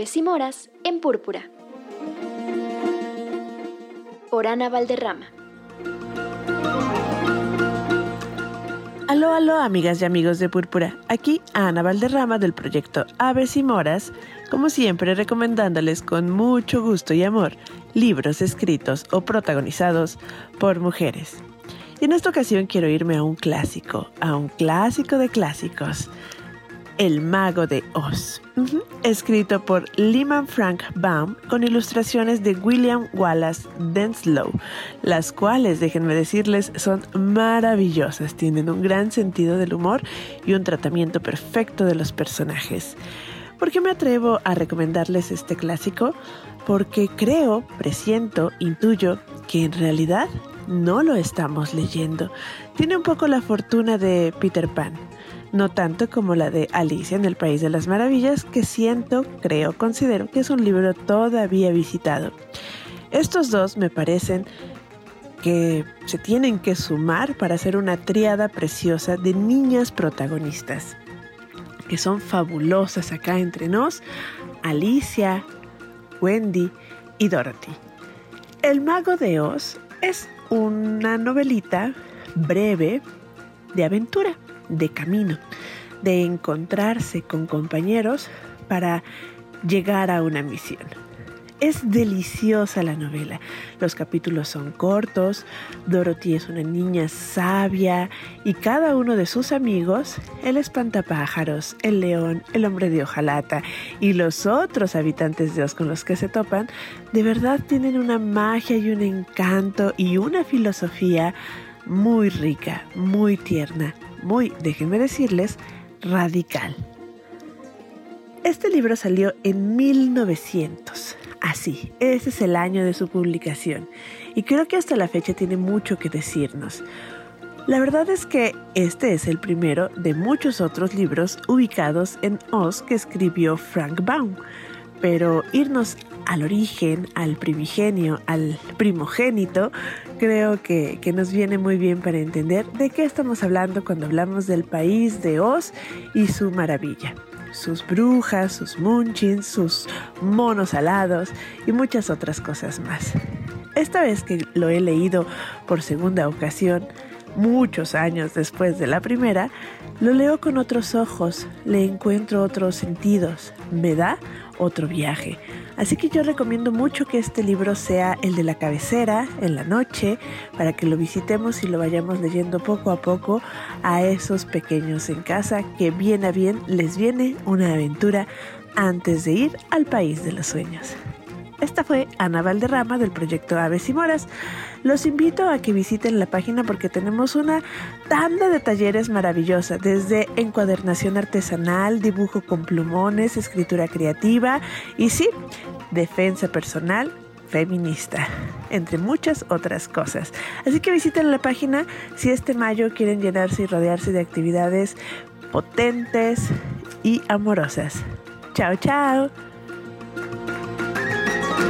Aves y Moras en Púrpura. Por Ana Valderrama. Aló, aló, amigas y amigos de Púrpura. Aquí Ana Valderrama del proyecto Aves y Moras, como siempre recomendándoles con mucho gusto y amor libros escritos o protagonizados por mujeres. Y en esta ocasión quiero irme a un clásico, a un clásico de clásicos. El Mago de Oz, escrito por Lyman Frank Baum con ilustraciones de William Wallace Denslow, las cuales, déjenme decirles, son maravillosas, tienen un gran sentido del humor y un tratamiento perfecto de los personajes. ¿Por qué me atrevo a recomendarles este clásico? Porque creo, presiento, intuyo que en realidad no lo estamos leyendo. Tiene un poco la fortuna de Peter Pan no tanto como la de Alicia en el País de las Maravillas, que siento, creo, considero que es un libro todavía visitado. Estos dos me parecen que se tienen que sumar para hacer una tríada preciosa de niñas protagonistas, que son fabulosas acá entre nos, Alicia, Wendy y Dorothy. El Mago de Oz es una novelita breve de aventura de camino, de encontrarse con compañeros para llegar a una misión. Es deliciosa la novela. Los capítulos son cortos, Dorothy es una niña sabia y cada uno de sus amigos, el espantapájaros, el león, el hombre de hojalata y los otros habitantes de Oz con los que se topan, de verdad tienen una magia y un encanto y una filosofía muy rica, muy tierna, muy, déjenme decirles, radical. Este libro salió en 1900. Así, ese es el año de su publicación. Y creo que hasta la fecha tiene mucho que decirnos. La verdad es que este es el primero de muchos otros libros ubicados en Oz que escribió Frank Baum. Pero irnos al origen, al primigenio, al primogénito, creo que, nos viene muy bien para entender de qué estamos hablando cuando hablamos del país de Oz y su maravilla. Sus brujas, sus munchins, sus monos alados y muchas otras cosas más. Esta vez que lo he leído por segunda ocasión, muchos años después de la primera, lo leo con otros ojos, le encuentro otros sentidos, me da otro viaje. Así que yo recomiendo mucho que este libro sea el de la cabecera en la noche para que lo visitemos y lo vayamos leyendo poco a poco a esos pequeños en casa que bien a bien les viene una aventura antes de ir al país de los sueños. Esta fue Ana Valderrama del proyecto Aves y Moras. Los invito a que visiten la página porque tenemos una tanda de talleres maravillosa, desde encuadernación artesanal, dibujo con plumones, escritura creativa y sí, defensa personal feminista, entre muchas otras cosas. Así que visiten la página si este mayo quieren llenarse y rodearse de actividades potentes y amorosas. Chao, chao.